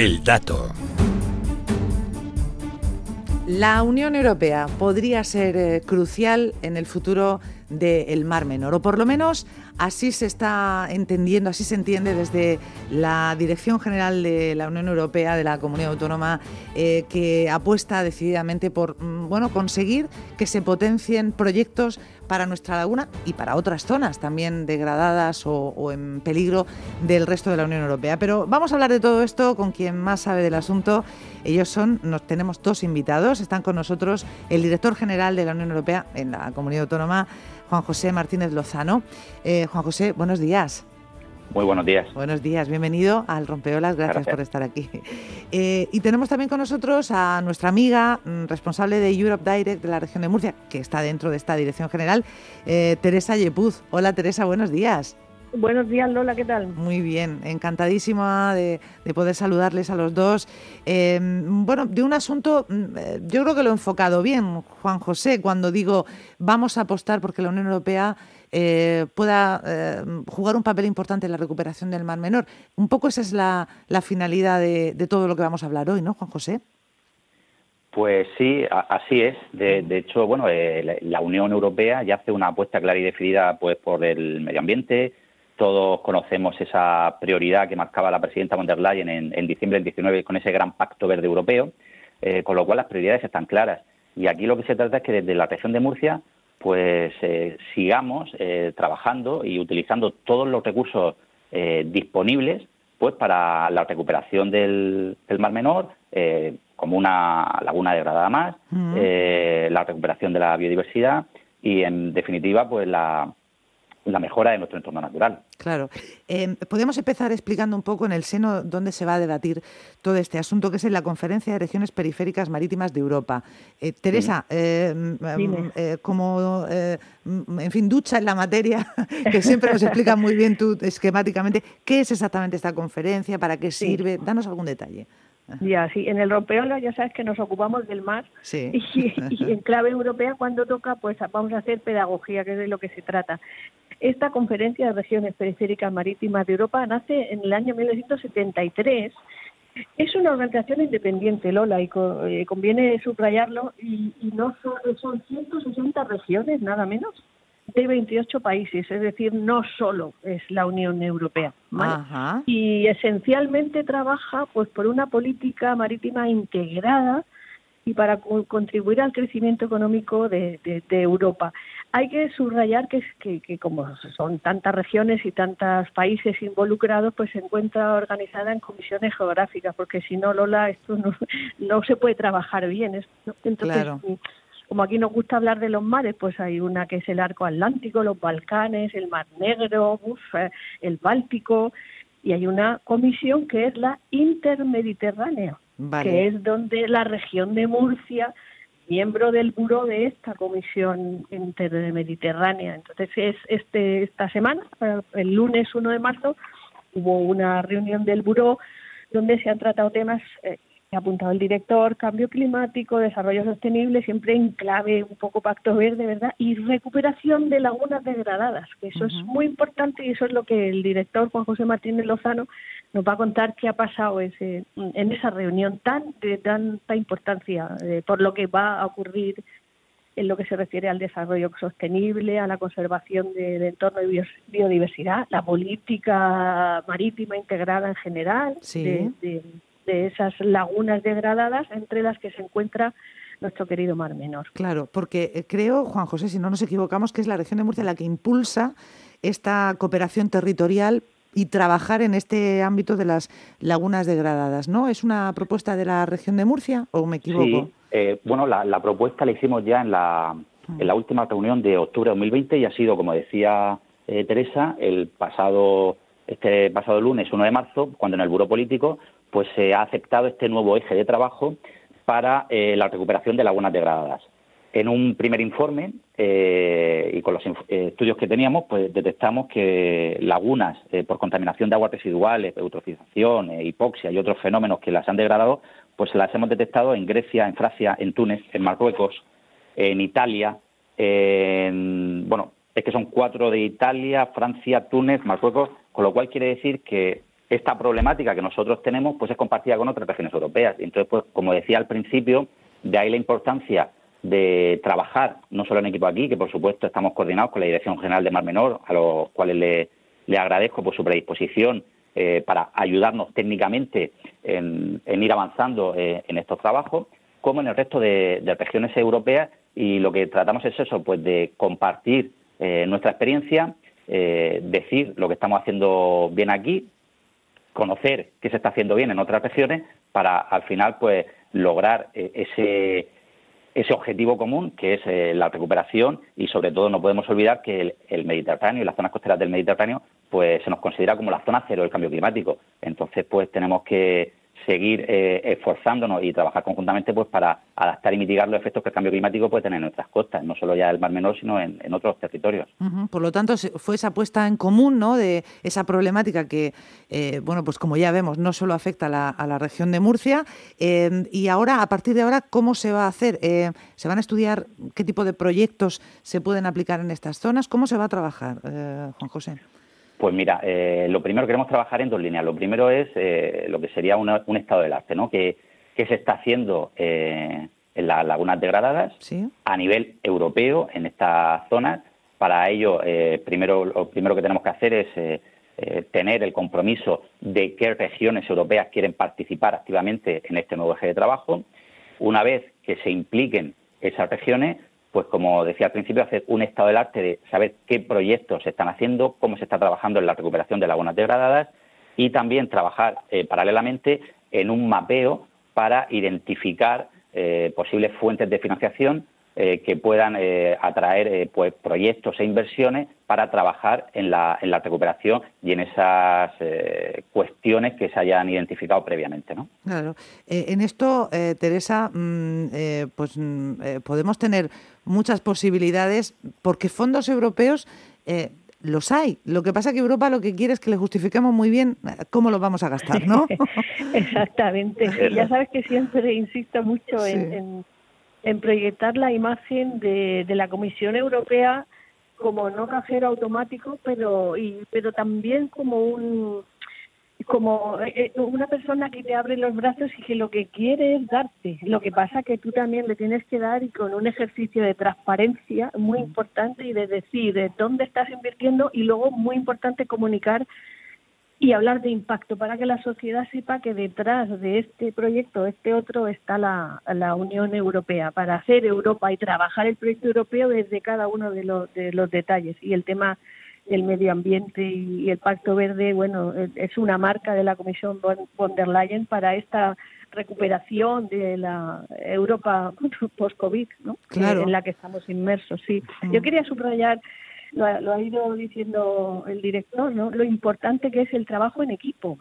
El dato. La Unión Europea podría ser eh, crucial en el futuro del Mar Menor, o por lo menos así se está entendiendo, así se entiende desde la Dirección General de la Unión Europea, de la Comunidad Autónoma, eh, que apuesta decididamente por mm, bueno, conseguir que se potencien proyectos para nuestra laguna y para otras zonas también degradadas o, en peligro del resto de la Unión Europea. Pero vamos a hablar de todo esto con quien más sabe del asunto. Ellos son, nos tenemos dos invitados, están con nosotros el director general de la Unión Europea en la Comunidad Autónoma, Juan José Martínez Lozano. Eh, Juan José, buenos días. Muy buenos días. Buenos días, bienvenido al Rompeolas, gracias, por estar aquí. Eh, y tenemos también con nosotros a nuestra amiga mm, responsable de Europe Direct de la región de Murcia, que está dentro de esta dirección general, eh, Teresa Yepuz. Hola Teresa, buenos días. Buenos días, Lola, ¿qué tal? Muy bien, encantadísima de, poder saludarles a los dos. Em, bueno, de un asunto, mm, eh, yo creo que lo he enfocado bien, Juan José, cuando digo vamos a apostar porque la Unión Europea eh, pueda eh, jugar un papel importante en la recuperación del Mar Menor. Un poco esa es la, finalidad de, todo lo que vamos a hablar hoy, ¿no, Juan José? Pues sí, así es. De, hecho, bueno, la Unión Europea ya hace una apuesta clara y definida pues por el medio ambiente, todos conocemos esa prioridad que marcaba la presidenta von der Leyen en, diciembre del 19 con ese gran pacto verde europeo, eh, con lo cual las prioridades están claras. Y aquí lo que se trata es que desde la región de Murcia pues eh, sigamos eh, trabajando y utilizando todos los recursos disponibles pues para la recuperación del, Mar Menor, como una laguna degradada más, la recuperación de la biodiversidad y, en definitiva, pues la, la mejora de nuestro entorno natural. Claro. Eh, podemos empezar explicando un poco en el seno dónde se va a debatir todo este asunto, que es en la Conferencia de Regiones Periféricas Marítimas de Europa. Eh, Teresa, eh, mm, como, en fin, ducha en la materia, que siempre nos explica muy bien tú esquemáticamente, ¿qué es exactamente esta conferencia? ¿Para qué sirve? Danos algún detalle. Ya, sí, en el Rompeola ya sabes que nos ocupamos del mar sí. y, y, en clave europea cuando toca pues vamos a hacer pedagogía, que es de lo que se trata. Esta Conferencia de Regiones Periféricas Marítimas de Europa nace en el año 1973. Es una organización independiente, Lola, y eh, conviene subrayarlo, y, no son, son 160 regiones, nada menos, de 28 países, es decir, no solo es la Unión Europea. Y esencialmente trabaja pues por una política marítima integrada y para contribuir al crecimiento económico de, de Europa. Hay que subrayar que, que, que, como son tantas regiones y tantos países involucrados, pues se encuentra organizada en comisiones geográficas, porque si no, Lola, esto no, no se puede trabajar bien. Entonces, como aquí nos gusta hablar de los mares, pues hay una que es el arco atlántico, los Balcanes, el Mar Negro, eh, el Báltico, y hay una comisión que es la intermediterránea, que es donde la región de Murcia miembro del buró de esta comisión intermediterránea. Entonces, es este esta semana, el lunes 1 de marzo, hubo una reunión del buró donde se han tratado temas eh, ha apuntado el director, cambio climático, desarrollo sostenible, siempre en clave un poco pacto verde, ¿verdad? Y recuperación de lagunas degradadas, que eso es muy importante y eso es lo que el director Juan José Martínez Lozano nos va a contar qué ha pasado ese, en esa reunión tan de tanta importancia eh, por lo que va a ocurrir en lo que se refiere al desarrollo sostenible, a la conservación del entorno de biodiversidad, la política marítima integrada en general, de, de esas lagunas degradadas entre las que se encuentra nuestro querido Mar Menor. Claro, porque eh, creo, Juan José, si no nos equivocamos, que es la región de Murcia la que impulsa esta cooperación territorial y trabajar en este ámbito de las lagunas degradadas, ¿no? ¿Es una propuesta de la región de Murcia o me equivoco? Sí, eh, bueno, la, propuesta la hicimos ya en la, en la última reunión de octubre de 2020 y ha sido, como decía eh, Teresa, el pasado este pasado lunes 1 de marzo, cuando en el Buró Político pues se ha aceptado este nuevo eje de trabajo para eh, la recuperación de lagunas degradadas. En un primer informe eh, y con los eh, estudios que teníamos, pues detectamos que lagunas por contaminación de aguas residuales, eutrofización, hipoxia y otros fenómenos que las han degradado, pues las hemos detectado en Grecia, en Francia, en Túnez, en Marruecos, en Italia, en, bueno, es que son cuatro de Italia, Francia, Túnez, Marruecos, con lo cual quiere decir que esta problemática que nosotros tenemos pues es compartida con otras regiones europeas. Entonces, pues como decía al principio, de ahí la importancia de trabajar no solo en equipo aquí, que por supuesto estamos coordinados con la Dirección General de Mar Menor, a los cuales le, agradezco por su predisposición eh, para ayudarnos técnicamente en, ir avanzando eh, en estos trabajos, como en el resto de, regiones europeas. Y lo que tratamos es eso, pues de compartir eh, nuestra experiencia, decir lo que estamos haciendo bien aquí, conocer qué se está haciendo bien en otras regiones, para al final pues lograr ese ese objetivo común que es eh, la recuperación y sobre todo no podemos olvidar que el, Mediterráneo y las zonas costeras del Mediterráneo pues se nos considera como la zona cero del cambio climático. Entonces pues tenemos que seguir eh, esforzándonos y trabajar conjuntamente pues para adaptar y mitigar los efectos que el cambio climático puede tener en nuestras costas, no solo ya el Mar Menor, sino en, otros territorios. Por lo tanto, fue esa puesta en común ¿no? de esa problemática que, eh, bueno, pues como ya vemos, no solo afecta a la, región de Murcia. Em, y ahora, a partir de ahora, ¿cómo se va a hacer? Eh, ¿Se van a estudiar qué tipo de proyectos se pueden aplicar en estas zonas? ¿Cómo se va a trabajar, Juan José? Pues mira, eh, lo primero queremos trabajar en dos líneas. Lo primero es eh, lo que sería un estado del arte, ¿no? Que, se está haciendo eh, en las lagunas degradadas a nivel europeo en estas zonas. Para ello, primero lo primero que tenemos que hacer es tener el compromiso de qué regiones europeas quieren participar activamente en este nuevo eje de trabajo. Una vez que se impliquen esas regiones, pues como decía al principio, hacer un estado del arte de saber qué proyectos se están haciendo, cómo se está trabajando en la recuperación de lagunas degradadas y también trabajar eh, paralelamente en un mapeo para identificar eh, posibles fuentes de financiación eh, que puedan atraer pues, proyectos e inversiones para trabajar en la, en la recuperación y en esas cuestiones que se hayan identificado previamente. ¿no? Claro. en esto, Teresa, mm, pues mm, podemos tener muchas posibilidades porque fondos europeos eh, los hay. Lo que pasa es que Europa lo que quiere es que le justifiquemos muy bien eh, cómo lo vamos a gastar, ¿no? Exactamente. ya sabes que siempre insisto mucho en, proyectar la imagen de, de la Comisión Europea como no cajero automático, pero y, pero también como un como eh, eh, una persona que te abre los brazos y que lo que quiere es darte. Lo que pasa que tú también le tienes que dar y con un ejercicio de transparencia muy importante y de decir de dónde estás invirtiendo y luego muy importante comunicar y hablar de impacto para que la sociedad sepa que detrás de este proyecto, este otro, está la, la Unión Europea para hacer Europa y trabajar el proyecto europeo desde cada uno de los, de los detalles. Y el tema el medio ambiente y, el Pacto Verde, bueno, es una marca de la Comisión von der Leyen para esta recuperación de la Europa post-COVID, ¿no? en la que estamos inmersos. Sí, yo quería subrayar, lo, ha ido diciendo el director, ¿no? Lo importante que es el trabajo en equipo,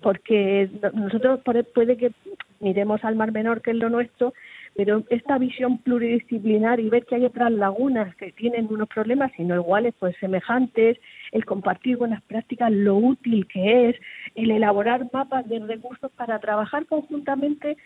porque nosotros puede que miremos al Mar Menor, que es lo nuestro, pero esta visión pluridisciplinar y ver que hay otras lagunas que tienen unos problemas y no iguales, pues semejantes, el compartir buenas prácticas, lo útil que es, el elaborar mapas de recursos para trabajar conjuntamente,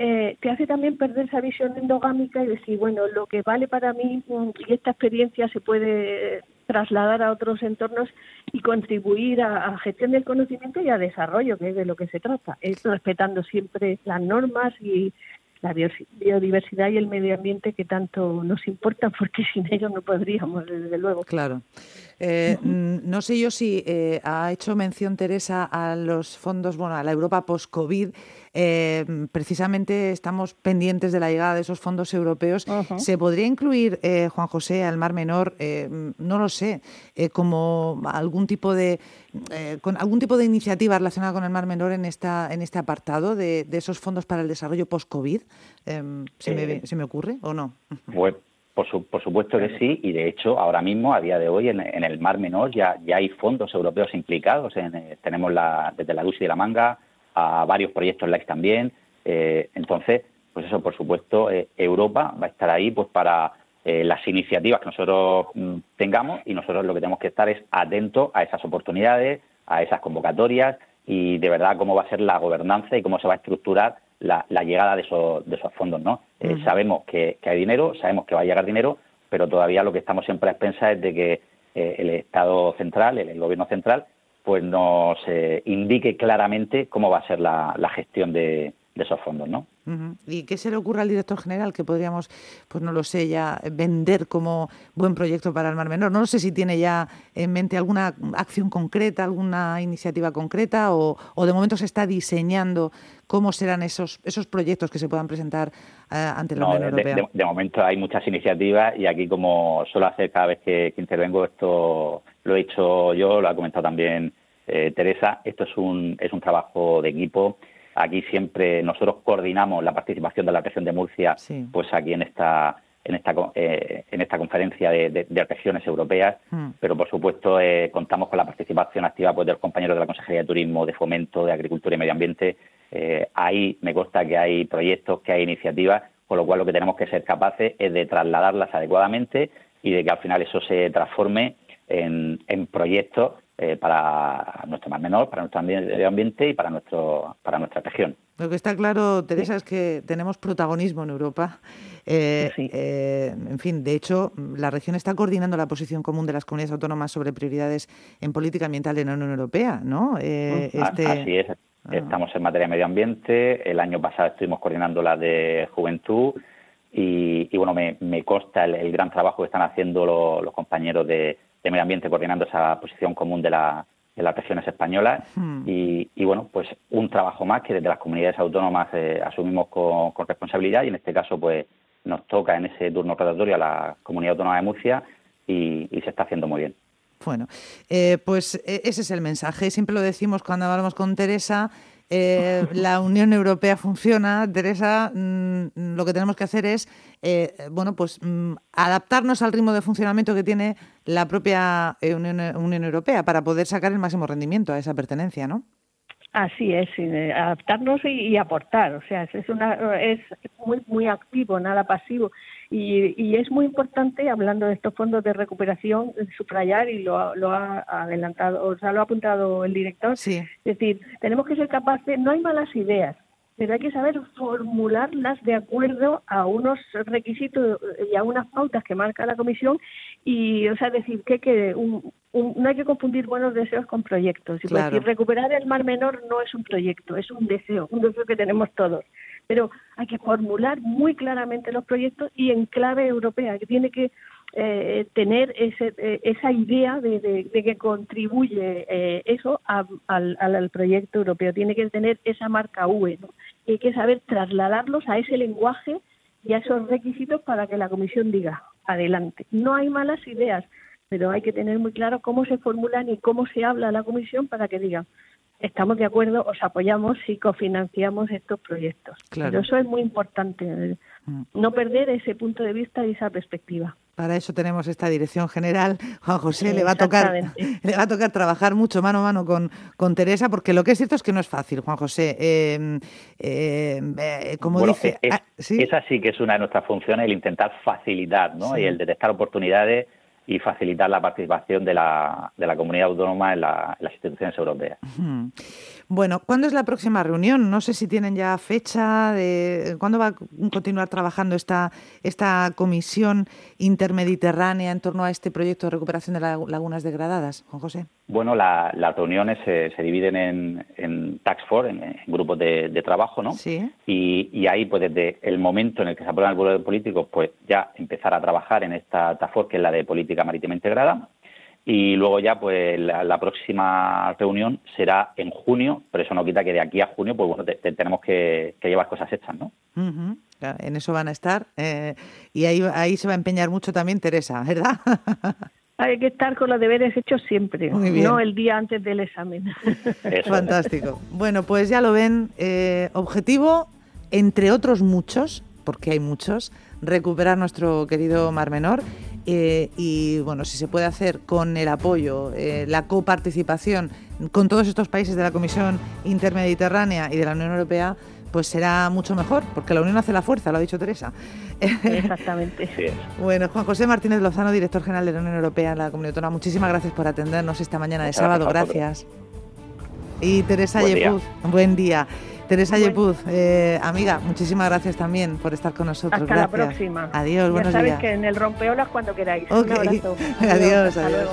eh, te hace también perder esa visión endogámica y decir, bueno, lo que vale para mí mm, y esta experiencia se puede trasladar a otros entornos y contribuir a, a, gestión del conocimiento y a desarrollo, que es de lo que se trata, es respetando siempre las normas y la biodiversidad y el medio ambiente que tanto nos importan, porque sin ellos no podríamos, desde luego. Claro. Eh, no sé yo si eh, ha hecho mención Teresa a los fondos, bueno, a la Europa post-COVID. Eh, precisamente estamos pendientes de la llegada de esos fondos europeos. ¿Se podría incluir, Juan José, al Mar Menor, no lo sé, como algún tipo de con algún tipo de iniciativa relacionada con el Mar Menor en esta en este apartado de, esos fondos para el desarrollo post-COVID? ¿se, me, ¿se, me, ocurre o no? Por, supuesto que sí, y de hecho ahora mismo, a día de hoy, en, el Mar Menor ya, ya hay fondos europeos implicados. Eh, tenemos la, desde la Lucy de la Manga a varios proyectos LIFE también. Eh, entonces, pues eso, por supuesto, eh, Europa va a estar ahí pues para las iniciativas que nosotros mm, tengamos y nosotros lo que tenemos que estar es atentos a esas oportunidades, a esas convocatorias y de verdad cómo va a ser la gobernanza y cómo se va a estructurar la, llegada de esos, de esos fondos, ¿no? Eh, sabemos que, hay dinero, sabemos que va a llegar dinero, pero todavía lo que estamos siempre a expensas es de que eh, el Estado central, el, gobierno central, pues nos eh, indique claramente cómo va a ser la, gestión de, esos fondos, ¿no? ¿Y qué se le ocurre al director general que podríamos, pues no lo sé, ya vender como buen proyecto para el Mar Menor? No sé si tiene ya en mente alguna acción concreta, alguna iniciativa concreta o, de momento se está diseñando cómo serán esos, esos proyectos que se puedan presentar eh, ante la Unión Europea. De, momento hay muchas iniciativas y aquí como suelo hacer cada vez que, intervengo esto lo he hecho yo, lo ha comentado también eh, Teresa, esto es un, es un trabajo de equipo Aquí siempre nosotros coordinamos la participación de la región de Murcia, pues aquí en esta en esta eh, en esta conferencia de, regiones europeas, hmm. pero por supuesto eh, contamos con la participación activa pues, de los compañeros de la Consejería de Turismo, de Fomento, de Agricultura y Medio Ambiente. Eh, ahí me consta que hay proyectos, que hay iniciativas, con lo cual lo que tenemos que ser capaces es de trasladarlas adecuadamente y de que al final eso se transforme en, en proyectos eh, para nuestro mar menor, para nuestro medio ambiente y para nuestro para nuestra región. Lo que está claro, Teresa, es que tenemos protagonismo en Europa. Eh, eh, en fin, de hecho, la región está coordinando la posición común de las comunidades autónomas sobre prioridades en política ambiental en la Unión Europea, ¿no? Este así es. Ah. Estamos en materia de medio ambiente. El año pasado estuvimos coordinando la de juventud. Y, bueno, me, me consta el, gran trabajo que están haciendo los compañeros de, de Medio Ambiente coordinando esa posición común de, la, de las regiones españolas hmm. y, bueno, pues un trabajo más que desde las comunidades autónomas eh, asumimos con, responsabilidad y en este caso pues nos toca en ese turno rotatorio a la Comunidad Autónoma de Murcia y, se está haciendo muy bien. Bueno, eh, pues e, ese es el mensaje. Siempre lo decimos cuando hablamos con Teresa. Eh, la Unión Europea funciona, Teresa, mm, lo que tenemos que hacer es, eh, bueno, pues mm, adaptarnos al ritmo de funcionamiento que tiene la propia eh, Unión, Europea para poder sacar el máximo rendimiento a esa pertenencia, ¿no? Así es, adaptarnos y, aportar, o sea, es, una, es muy, muy activo, nada pasivo. Y, es muy importante, hablando de estos fondos de recuperación, subrayar, y lo, lo ha adelantado, o sea, lo ha apuntado el director, es decir, tenemos que ser capaces, no hay malas ideas, pero hay que saber formularlas de acuerdo a unos requisitos y a unas pautas que marca la comisión y, o sea, decir que, que no hay que confundir buenos deseos con proyectos. Y decir, recuperar el mar menor no es un proyecto, es un deseo, un deseo que tenemos todos. Pero hay que formular muy claramente los proyectos y en clave europea, que tiene que eh, tener ese, eh, esa idea de, que contribuye eh, eso al, proyecto europeo, tiene que tener esa marca UE, y hay que saber trasladarlos a ese lenguaje y a esos requisitos para que la Comisión diga, adelante. No hay malas ideas, pero hay que tener muy claro cómo se formulan y cómo se habla a la Comisión para que diga, estamos de acuerdo, os apoyamos y cofinanciamos estos proyectos. Claro. eso es muy importante, mm. no perder ese punto de vista y esa perspectiva. Para eso tenemos esta dirección general. Juan José le va a tocar le va a tocar trabajar mucho mano a mano con, con Teresa, porque lo que es cierto es que no es fácil, Juan José. Eh, eh, eh, como dice, es, ah, esa sí que es una de nuestras funciones, el intentar facilitar, ¿no? Y el detectar oportunidades y facilitar la participación de la, de la comunidad autónoma en, las instituciones europeas. Bueno, ¿cuándo es la próxima reunión? No sé si tienen ya fecha de cuándo va a continuar trabajando esta, esta comisión intermediterránea en torno a este proyecto de recuperación de lagunas degradadas, Juan José. Bueno, las reuniones se, dividen en, en tax force, en, grupos de, trabajo, ¿no? Sí. Y, ahí, pues desde el momento en el que se aprueban el pueblo de políticos, pues ya empezar a trabajar en esta task force, que es la de política marítima integrada. Y luego ya, pues la, próxima reunión será en junio, pero eso no quita que de aquí a junio, pues bueno, tenemos que, llevar cosas hechas, ¿no? en eso van a estar. Eh, y ahí, ahí se va a empeñar mucho también Teresa, ¿verdad? Hay que estar con los deberes hechos siempre, no el día antes del examen. Fantástico. Bueno, pues ya lo ven. Eh, objetivo, entre otros muchos, porque hay muchos, recuperar nuestro querido Mar Menor. Eh, y bueno, si se puede hacer con el apoyo, eh, la coparticipación con todos estos países de la Comisión Intermediterránea y de la Unión Europea, pues será mucho mejor, porque la unión hace la fuerza, lo ha dicho Teresa. Exactamente. bueno, Juan José Martínez Lozano, director general de la Unión Europea en la Comunidad Autónoma, muchísimas gracias por atendernos esta mañana de sábado, gracias. Y Teresa Yepuz, buen día. Teresa Yepuz, eh, amiga, muchísimas gracias también por estar con nosotros. Hasta la próxima. Adiós, ya buenos sabéis que en el rompeolas cuando queráis. Un abrazo. adiós. adiós.